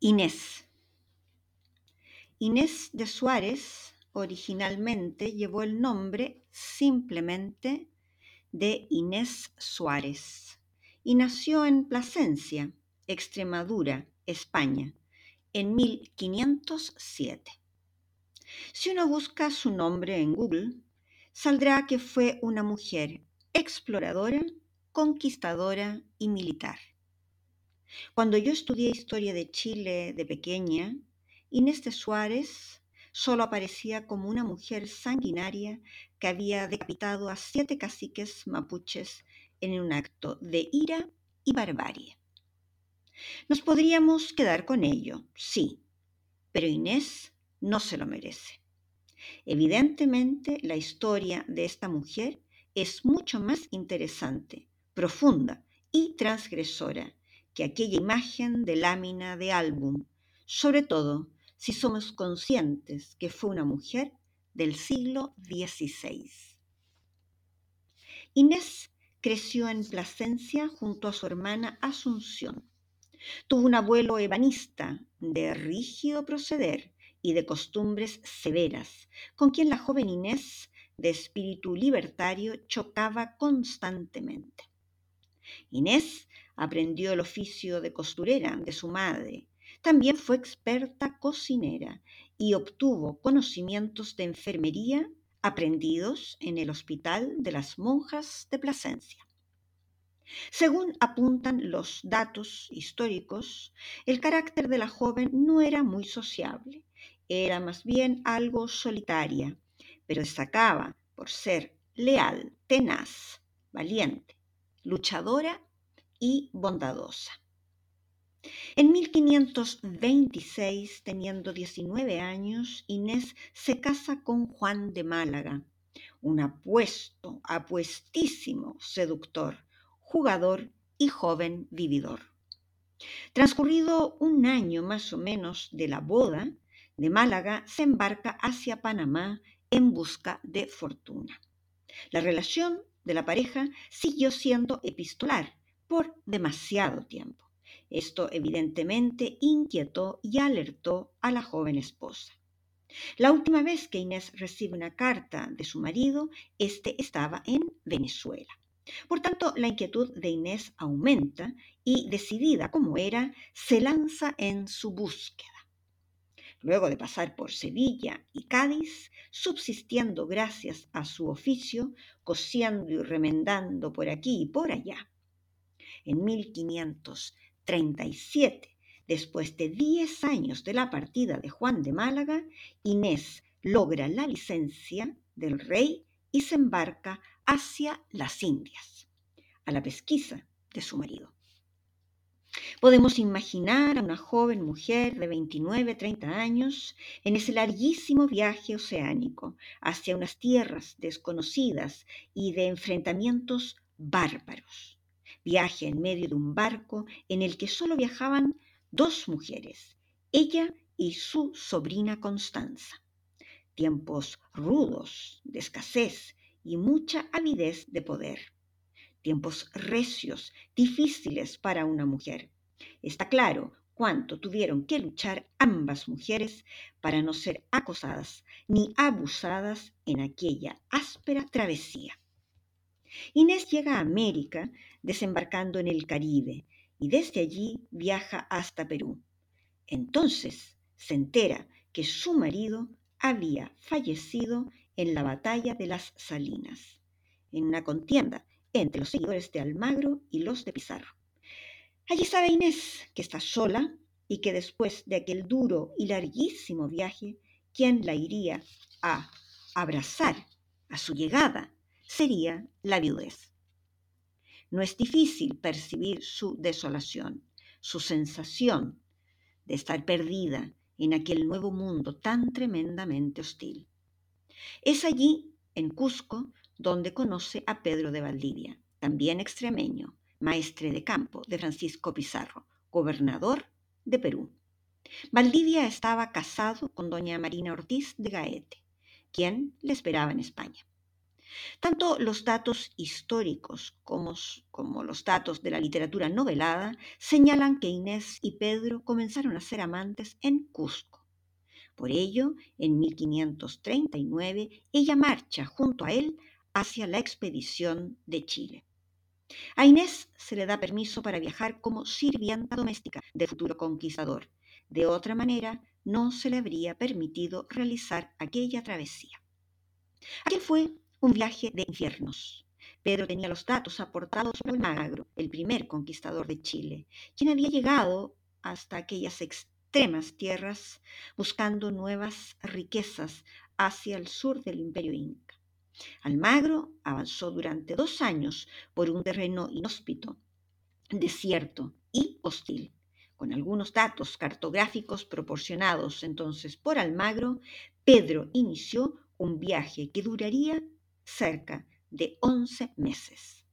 Inés. Inés de Suárez originalmente llevó el nombre simplemente de Inés Suárez y nació en Plasencia, Extremadura, España, en 1507. Si uno busca su nombre en Google, saldrá que fue una mujer exploradora, conquistadora y militar. Cuando yo estudié historia de Chile de pequeña, Inés de Suárez solo aparecía como una mujer sanguinaria que había decapitado a siete caciques mapuches en un acto de ira y barbarie. Nos podríamos quedar con ello, sí, pero Inés no se lo merece. Evidentemente, la historia de esta mujer es mucho más interesante, profunda y transgresora que aquella imagen de lámina de álbum, sobre todo si somos conscientes que fue una mujer del siglo XVI. Inés creció en Plasencia junto a su hermana Asunción. Tuvo un abuelo ebanista de rígido proceder y de costumbres severas, con quien la joven Inés, de espíritu libertario, chocaba constantemente. Inés aprendió el oficio de costurera de su madre, también fue experta cocinera y obtuvo conocimientos de enfermería aprendidos en el Hospital de las Monjas de Plasencia. Según apuntan los datos históricos, el carácter de la joven no era muy sociable, era más bien algo solitaria, pero destacaba por ser leal, tenaz, valiente, luchadora y bondadosa. En 1526, teniendo 19 años, Inés se casa con Juan de Málaga, un apuesto, apuestísimo seductor, jugador y joven vividor. Transcurrido un año más o menos de la boda, de Málaga se embarca hacia Panamá en busca de fortuna. La relación de la pareja siguió siendo epistolar por demasiado tiempo. Esto evidentemente inquietó y alertó a la joven esposa. La última vez que Inés recibe una carta de su marido, éste estaba en Venezuela. Por tanto, la inquietud de Inés aumenta y, decidida como era, se lanza en su búsqueda. Luego de pasar por Sevilla y Cádiz, subsistiendo gracias a su oficio, cosiendo y remendando por aquí y por allá. En 1500 37. Después de 10 años de la partida de Juan de Málaga, Inés logra la licencia del rey y se embarca hacia las Indias, a la pesquisa de su marido. Podemos imaginar a una joven mujer de 29, 30 años en ese larguísimo viaje oceánico hacia unas tierras desconocidas y de enfrentamientos bárbaros viaje en medio de un barco en el que solo viajaban dos mujeres, ella y su sobrina Constanza. tiempos rudos, de escasez y mucha avidez de poder, tiempos recios, difíciles para una mujer. Está claro cuánto tuvieron que luchar ambas mujeres para no ser acosadas ni abusadas en aquella áspera travesía. Inés llega a América desembarcando en el Caribe y desde allí viaja hasta Perú. Entonces se entera que su marido había fallecido en la batalla de las Salinas, en una contienda entre los seguidores de Almagro y los de Pizarro. Allí sabe Inés que está sola y que después de aquel duro y larguísimo viaje, quien la iría a abrazar a su llegada sería la viudez. No es difícil percibir su desolación, su sensación de estar perdida en aquel nuevo mundo tan tremendamente hostil. Es allí, en Cusco, donde conoce a Pedro de Valdivia, también extremeño, maestre de campo de Francisco Pizarro, gobernador de Perú. Valdivia estaba casado con doña Marina Ortiz de Gaete, quien le esperaba en España. Tanto los datos históricos como, los datos de la literatura novelada señalan que Inés y Pedro comenzaron a ser amantes en Cusco. Por ello, en 1539, ella marcha junto a él hacia la expedición de Chile. A Inés se le da permiso para viajar como sirvienta doméstica del futuro conquistador. De otra manera, no se le habría permitido realizar aquella travesía. Aquel fue un viaje de infiernos. Pedro tenía los datos aportados por Almagro, el primer conquistador de Chile, quien había llegado hasta aquellas extremas tierras buscando nuevas riquezas hacia el sur del imperio inca. Almagro avanzó durante dos años por un terreno inhóspito, desierto y hostil. Con algunos datos cartográficos proporcionados entonces por Almagro, Pedro inició un viaje que duraría cerca de once meses.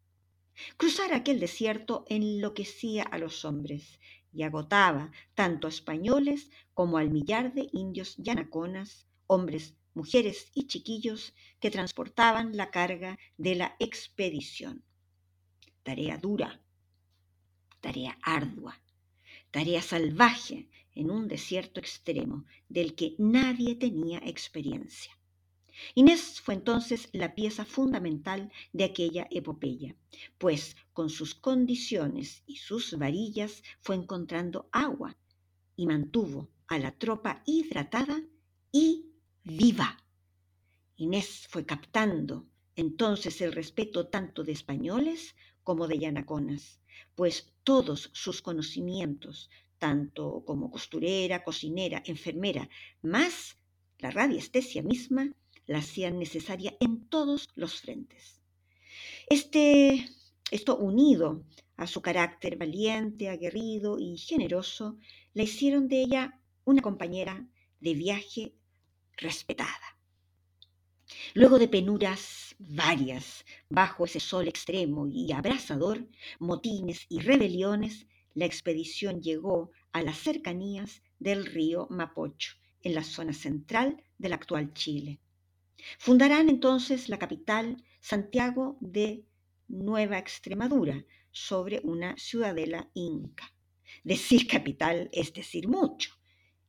Cruzar aquel desierto enloquecía a los hombres y agotaba tanto a españoles como al millar de indios yanaconas, hombres, mujeres y chiquillos que transportaban la carga de la expedición. Tarea dura, tarea ardua, tarea salvaje en un desierto extremo del que nadie tenía experiencia. Inés fue entonces la pieza fundamental de aquella epopeya, pues con sus condiciones y sus varillas fue encontrando agua y mantuvo a la tropa hidratada y viva. Inés fue captando entonces el respeto tanto de españoles como de yanaconas, pues todos sus conocimientos, tanto como costurera, cocinera, enfermera, más la radiestesia misma, la hacían necesaria en todos los frentes. Este, esto unido a su carácter valiente, aguerrido y generoso, la hicieron de ella una compañera de viaje respetada. Luego de penuras varias bajo ese sol extremo y abrasador, motines y rebeliones, la expedición llegó a las cercanías del río Mapocho, en la zona central del actual Chile. Fundarán entonces la capital, Santiago de Nueva Extremadura, sobre una ciudadela inca. Decir capital es decir mucho,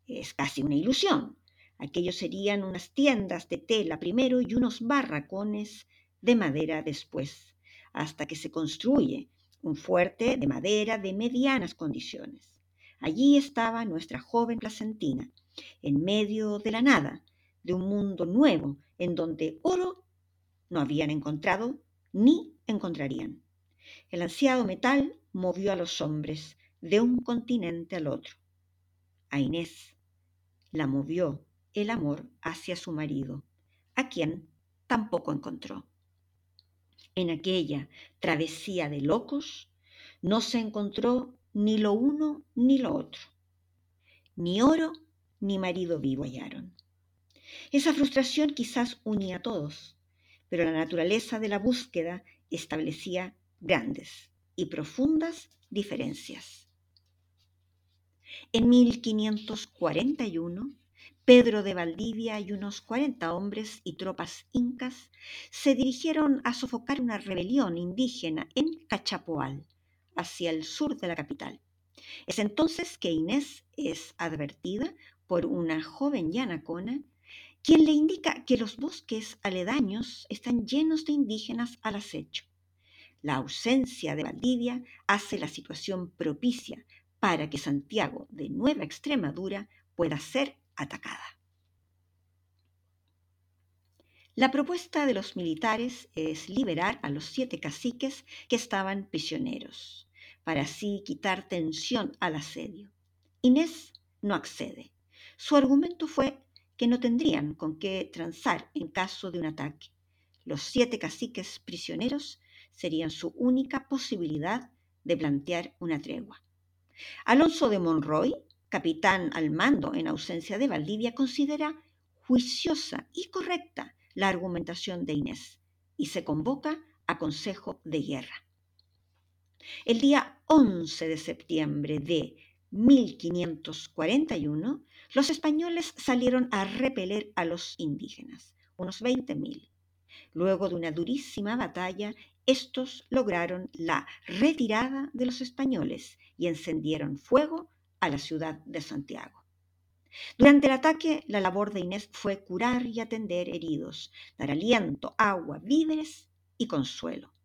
es casi una ilusión. Aquellos serían unas tiendas de tela primero y unos barracones de madera después, hasta que se construye un fuerte de madera de medianas condiciones. Allí estaba nuestra joven placentina, en medio de la nada, de un mundo nuevo en donde oro no habían encontrado ni encontrarían. El ansiado metal movió a los hombres de un continente al otro. A Inés la movió el amor hacia su marido, a quien tampoco encontró. En aquella travesía de locos no se encontró ni lo uno ni lo otro. Ni oro ni marido vivo hallaron. Esa frustración quizás unía a todos, pero la naturaleza de la búsqueda establecía grandes y profundas diferencias. En 1541, Pedro de Valdivia y unos 40 hombres y tropas incas se dirigieron a sofocar una rebelión indígena en Cachapoal, hacia el sur de la capital. Es entonces que Inés es advertida por una joven yanacona, quien le indica que los bosques aledaños están llenos de indígenas al acecho. La ausencia de Valdivia hace la situación propicia para que Santiago de Nueva Extremadura pueda ser atacada. La propuesta de los militares es liberar a los siete caciques que estaban prisioneros, para así quitar tensión al asedio. Inés no accede. Su argumento fue que no tendrían con qué transar en caso de un ataque. Los siete caciques prisioneros serían su única posibilidad de plantear una tregua. Alonso de Monroy capitán al mando en ausencia de Valdivia, considera juiciosa y correcta la argumentación de Inés y se convoca a consejo de guerra. El día 11 de septiembre de 1541, los españoles salieron a repeler a los indígenas, unos 20.000. Luego de una durísima batalla, estos lograron la retirada de los españoles y encendieron fuego a la ciudad de Santiago. Durante el ataque, la labor de Inés fue curar y atender heridos, dar aliento, agua, víveres y consuelo.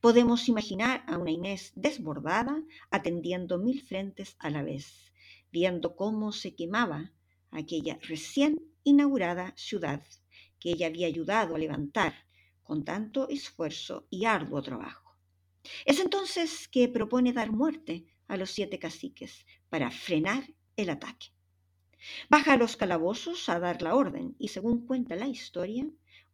Podemos imaginar a una Inés desbordada atendiendo mil frentes a la vez, viendo cómo se quemaba aquella recién inaugurada ciudad que ella había ayudado a levantar con tanto esfuerzo y arduo trabajo. Es entonces que propone dar muerte a los siete caciques para frenar el ataque. Baja a los calabozos a dar la orden y según cuenta la historia,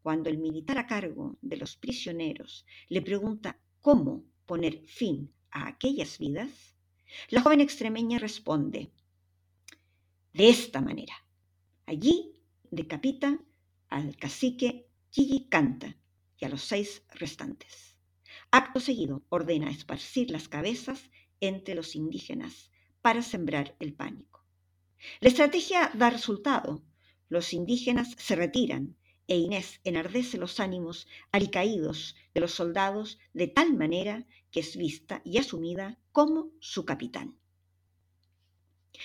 cuando el militar a cargo de los prisioneros le pregunta cómo poner fin a aquellas vidas, la joven extremeña responde, de esta manera, allí decapita al cacique Canta y a los seis restantes. Acto seguido ordena esparcir las cabezas entre los indígenas para sembrar el pánico. La estrategia da resultado. Los indígenas se retiran e Inés enardece los ánimos alicaídos de los soldados de tal manera que es vista y asumida como su capitán.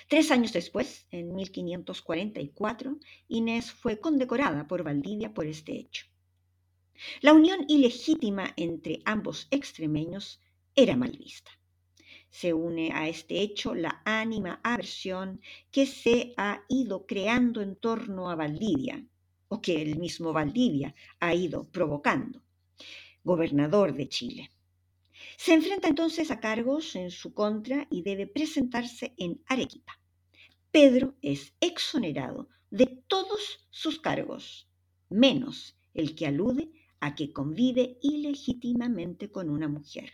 Tres años después, en 1544, Inés fue condecorada por Valdivia por este hecho. La unión ilegítima entre ambos extremeños era mal vista. Se une a este hecho la ánima aversión que se ha ido creando en torno a Valdivia, o que el mismo Valdivia ha ido provocando, gobernador de Chile. Se enfrenta entonces a cargos en su contra y debe presentarse en Arequipa. Pedro es exonerado de todos sus cargos, menos el que alude a que convive ilegítimamente con una mujer.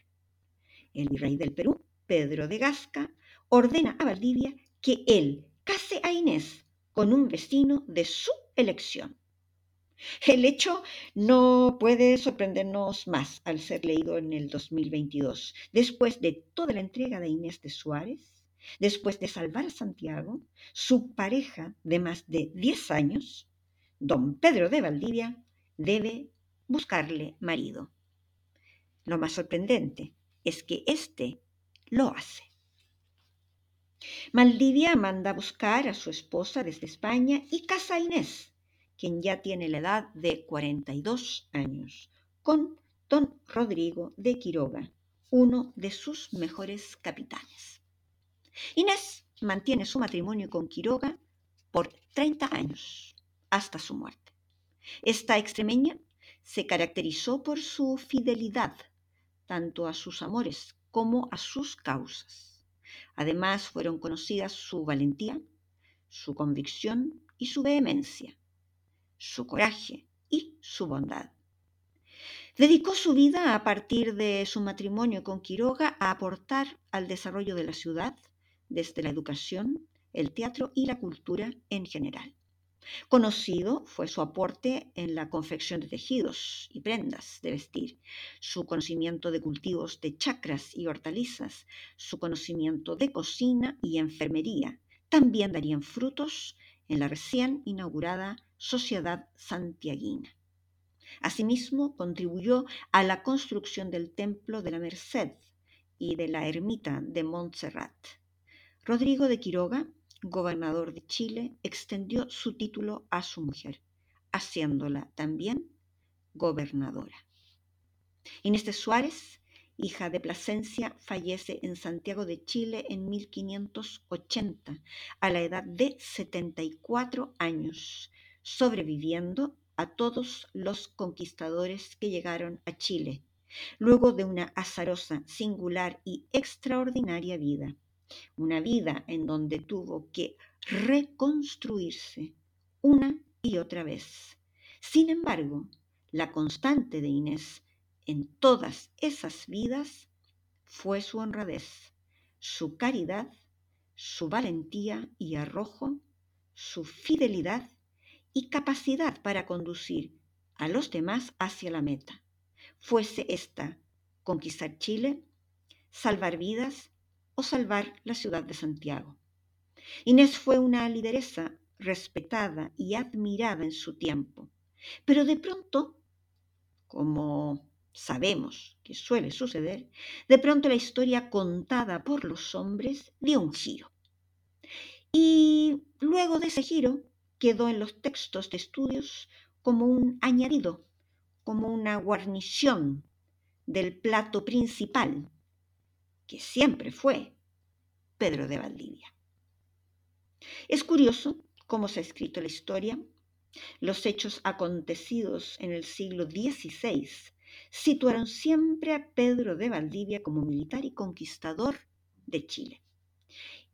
El virrey del Perú Pedro de Gasca, ordena a Valdivia que él case a Inés con un vecino de su elección. El hecho no puede sorprendernos más al ser leído en el 2022, después de toda la entrega de Inés de Suárez, después de salvar a Santiago, su pareja de más de 10 años, don Pedro de Valdivia, debe buscarle marido. Lo más sorprendente es que este lo hace. Maldivia manda a buscar a su esposa desde España y casa a Inés, quien ya tiene la edad de 42 años, con don Rodrigo de Quiroga, uno de sus mejores capitanes. Inés mantiene su matrimonio con Quiroga por 30 años, hasta su muerte. Esta extremeña se caracterizó por su fidelidad tanto a sus amores como a sus causas. Además fueron conocidas su valentía, su convicción y su vehemencia, su coraje y su bondad. Dedicó su vida a partir de su matrimonio con Quiroga a aportar al desarrollo de la ciudad desde la educación, el teatro y la cultura en general. Conocido fue su aporte en la confección de tejidos y prendas de vestir, su conocimiento de cultivos de chacras y hortalizas, su conocimiento de cocina y enfermería. También darían frutos en la recién inaugurada Sociedad Santiaguina. Asimismo, contribuyó a la construcción del Templo de la Merced y de la Ermita de Montserrat. Rodrigo de Quiroga, gobernador de Chile, extendió su título a su mujer, haciéndola también gobernadora. Inés de Suárez, hija de Plasencia, fallece en Santiago de Chile en 1580, a la edad de 74 años, sobreviviendo a todos los conquistadores que llegaron a Chile, luego de una azarosa, singular y extraordinaria vida. Una vida en donde tuvo que reconstruirse una y otra vez. Sin embargo, la constante de Inés en todas esas vidas fue su honradez, su caridad, su valentía y arrojo, su fidelidad y capacidad para conducir a los demás hacia la meta, fuese esta conquistar Chile, salvar vidas o salvar la ciudad de Santiago. Inés fue una lideresa respetada y admirada en su tiempo, pero de pronto, como sabemos que suele suceder, de pronto la historia contada por los hombres dio un giro. Y luego de ese giro quedó en los textos de estudios como un añadido, como una guarnición del plato principal, que siempre fue Pedro de Valdivia. Es curioso cómo se ha escrito la historia. Los hechos acontecidos en el siglo XVI situaron siempre a Pedro de Valdivia como militar y conquistador de Chile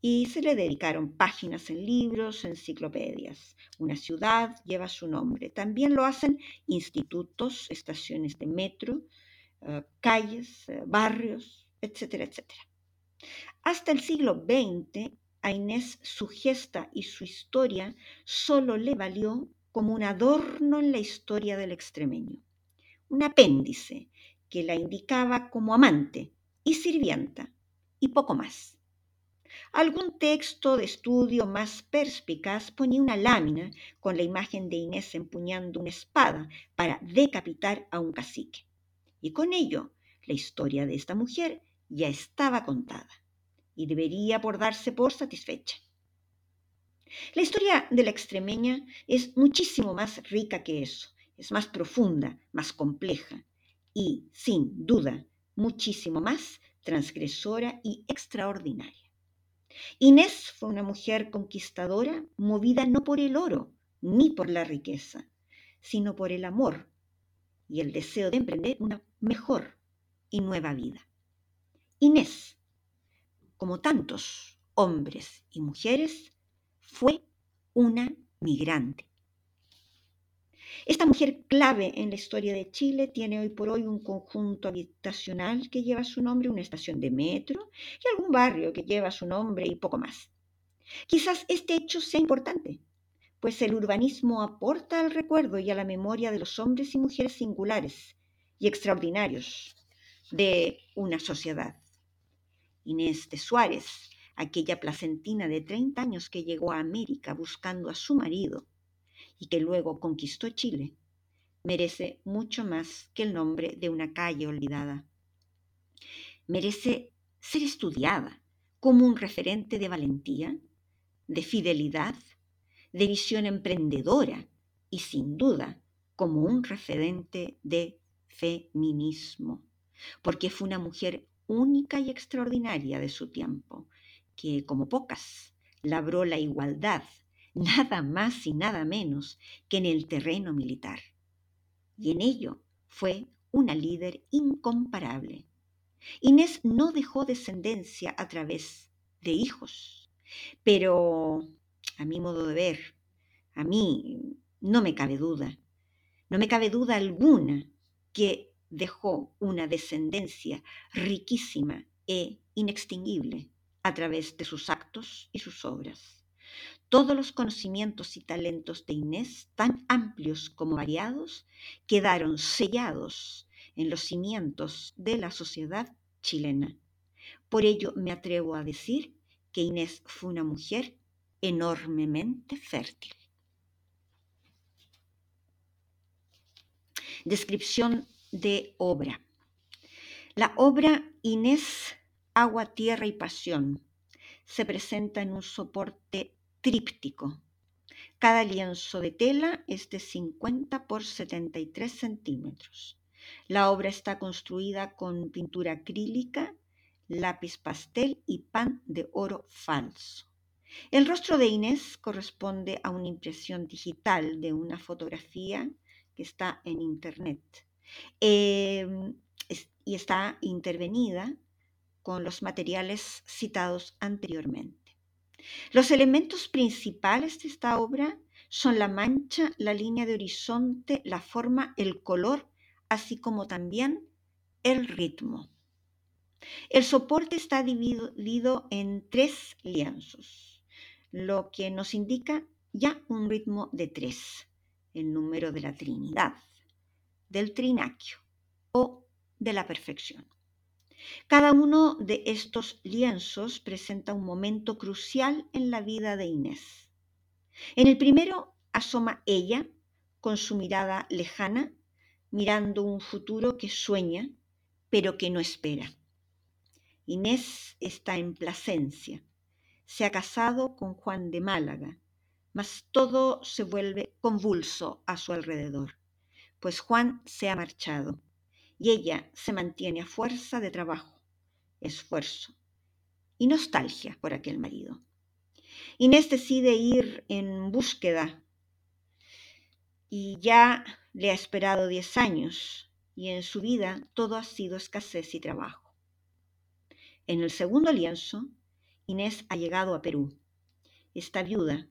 y se le dedicaron páginas en libros, enciclopedias. Una ciudad lleva su nombre. También lo hacen institutos, estaciones de metro, eh, calles, eh, barrios, etcétera, etcétera. Hasta el siglo XX, a Inés su gesta y su historia solo le valió como un adorno en la historia del extremeño, un apéndice que la indicaba como amante y sirvienta, y poco más. Algún texto de estudio más perspicaz ponía una lámina con la imagen de Inés empuñando una espada para decapitar a un cacique. Y con ello, la historia de esta mujer ya estaba contada y debería por darse por satisfecha. La historia de la extremeña es muchísimo más rica que eso, es más profunda, más compleja y, sin duda, muchísimo más transgresora y extraordinaria. Inés fue una mujer conquistadora movida no por el oro ni por la riqueza, sino por el amor y el deseo de emprender una mejor y nueva vida. Inés, como tantos hombres y mujeres, fue una migrante esta mujer clave en la historia de Chile tiene hoy por hoy un conjunto habitacional que lleva su nombre, una estación de metro y algún barrio que lleva su nombre y poco más. Quizás este hecho sea importante, pues el urbanismo aporta al recuerdo y a la memoria de los hombres y mujeres singulares y extraordinarios de una sociedad. Inés de Suárez, aquella placentina de 30 años que llegó a América buscando a su marido, y que luego conquistó Chile, merece mucho más que el nombre de una calle olvidada. Merece ser estudiada como un referente de valentía, de fidelidad, de visión emprendedora y sin duda como un referente de feminismo, porque fue una mujer única y extraordinaria de su tiempo, que como pocas labró la igualdad nada más y nada menos que en el terreno militar. Y en ello fue una líder incomparable. Inés no dejó descendencia a través de hijos, pero a mi modo de ver, a mí no me cabe duda, no me cabe duda alguna que dejó una descendencia riquísima e inextinguible a través de sus actos y sus obras. Todos los conocimientos y talentos de Inés, tan amplios como variados, quedaron sellados en los cimientos de la sociedad chilena. Por ello me atrevo a decir que Inés fue una mujer enormemente fértil. Descripción de obra. La obra Inés, Agua, Tierra y Pasión se presenta en un soporte tríptico. Cada lienzo de tela es de 50 por 73 centímetros. La obra está construida con pintura acrílica, lápiz pastel y pan de oro falso. El rostro de Inés corresponde a una impresión digital de una fotografía que está en internet em, y está intervenida con los materiales citados anteriormente. Los elementos principales de esta obra son la mancha, la línea de horizonte, la forma, el color, así como también el ritmo. El soporte está dividido en tres lienzos, lo que nos indica ya un ritmo de tres, el número de la Trinidad, del trinaquio o de la perfección. Cada uno de estos lienzos presenta un momento crucial en la vida de Inés. En el primero asoma ella, con su mirada lejana, mirando un futuro que sueña, pero que no espera. Inés está en Plasencia. Se ha casado con Juan de Málaga, mas todo se vuelve convulso a su alrededor, pues Juan se ha marchado y ella se mantiene a fuerza de trabajo, esfuerzo y nostalgia por aquel marido. Inés decide ir en búsqueda y ya le ha esperado diez años y en su vida todo ha sido escasez y trabajo. En el segundo lienzo, Inés ha llegado a Perú. Está viuda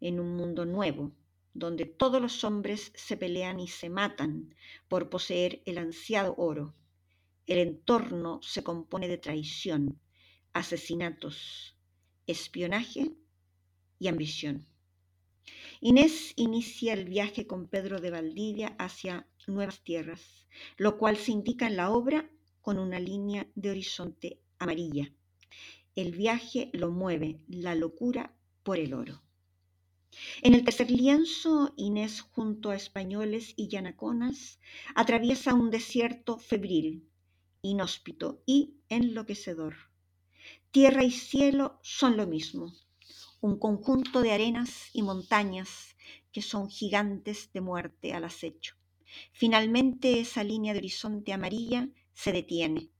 en un mundo nuevo, donde todos los hombres se pelean y se matan por poseer el ansiado oro. El entorno se compone de traición, asesinatos, espionaje y ambición. Inés inicia el viaje con Pedro de Valdivia hacia nuevas tierras, lo cual se indica en la obra con una línea de horizonte amarilla. El viaje lo mueve la locura por el oro. En el tercer lienzo, Inés, junto a españoles y yanaconas, atraviesa un desierto febril, inhóspito y enloquecedor. Tierra y cielo son lo mismo, un conjunto de arenas y montañas que son gigantes de muerte al acecho. Finalmente esa línea de horizonte amarilla se detiene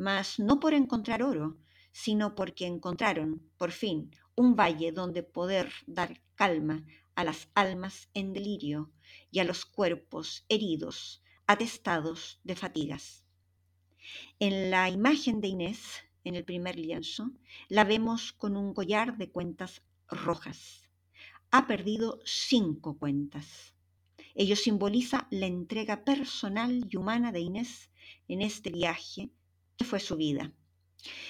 mas no por encontrar oro, sino porque encontraron, por fin, un valle donde poder dar calma a las almas en delirio y a los cuerpos heridos, atestados de fatigas. En la imagen de Inés, en el primer lienzo, la vemos con un collar de cuentas rojas. Ha perdido cinco cuentas. Ello simboliza la entrega personal y humana de Inés en este viaje fue su vida.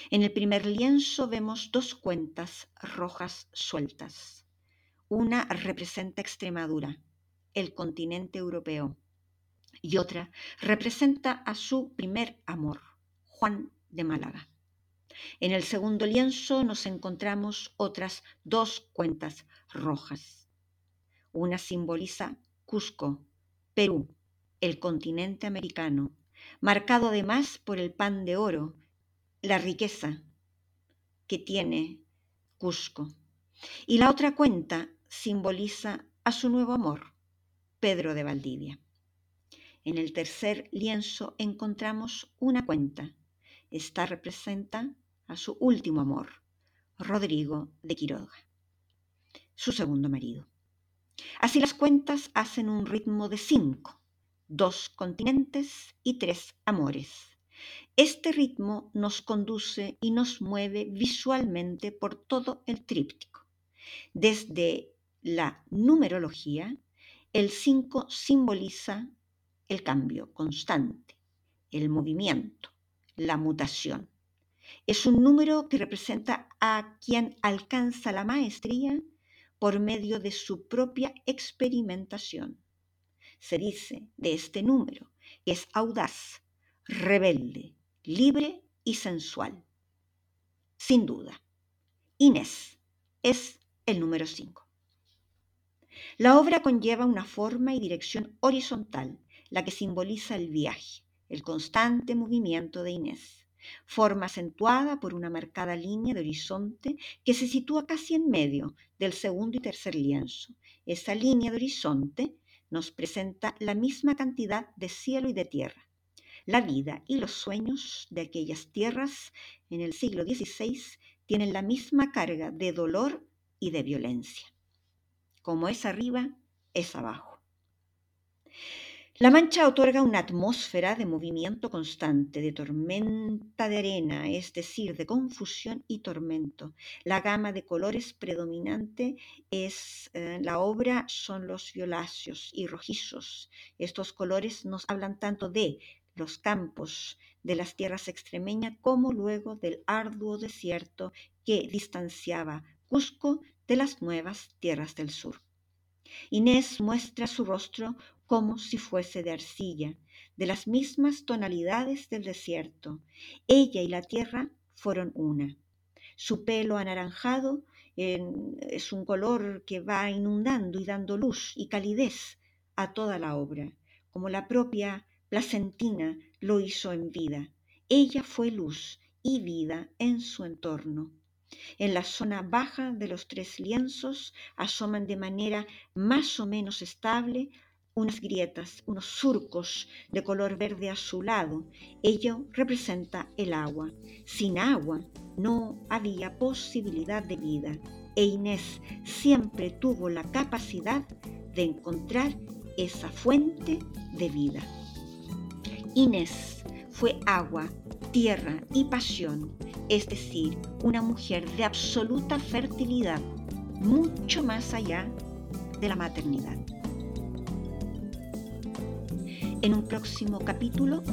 En el primer lienzo vemos dos cuentas rojas sueltas. Una representa Extremadura, el continente europeo, y otra representa a su primer amor, Juan de Málaga. En el segundo lienzo nos encontramos otras dos cuentas rojas. Una simboliza Cusco, Perú, el continente americano, marcado además por el pan de oro, la riqueza que tiene Cusco. Y la otra cuenta simboliza a su nuevo amor, Pedro de Valdivia. En el tercer lienzo encontramos una cuenta. Esta representa a su último amor, Rodrigo de Quiroga, su segundo marido. Así las cuentas hacen un ritmo de cinco, dos continentes y tres amores. Este ritmo nos conduce y nos mueve visualmente por todo el tríptico. Desde la numerología, el 5 simboliza el cambio constante, el movimiento, la mutación. Es un número que representa a quien alcanza la maestría por medio de su propia experimentación se dice de este número que es audaz, rebelde, libre y sensual. Sin duda, Inés es el número 5. La obra conlleva una forma y dirección horizontal, la que simboliza el viaje, el constante movimiento de Inés, forma acentuada por una marcada línea de horizonte que se sitúa casi en medio del segundo y tercer lienzo. Esa línea de horizonte nos presenta la misma cantidad de cielo y de tierra. La vida y los sueños de aquellas tierras en el siglo XVI tienen la misma carga de dolor y de violencia. Como es arriba, es abajo. La mancha otorga una atmósfera de movimiento constante, de tormenta de arena, es decir, de confusión y tormento. La gama de colores predominante es eh, la obra son los violáceos y rojizos. Estos colores nos hablan tanto de los campos de las tierras extremeñas como luego del arduo desierto que distanciaba Cusco de las nuevas tierras del sur. Inés muestra su rostro como si fuese de arcilla, de las mismas tonalidades del desierto. Ella y la tierra fueron una. Su pelo anaranjado es un color que va inundando y dando luz y calidez a toda la obra, como la propia placentina lo hizo en vida. Ella fue luz y vida en su entorno. En la zona baja de los tres lienzos asoman de manera más o menos estable unas grietas, unos surcos de color verde azulado. Ello representa el agua. Sin agua no había posibilidad de vida e Inés siempre tuvo la capacidad de encontrar esa fuente de vida. Inés fue agua, tierra y pasión es decir, una mujer de absoluta fertilidad, mucho más allá de la maternidad. En un próximo capítulo,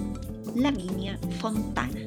la línea Fontana.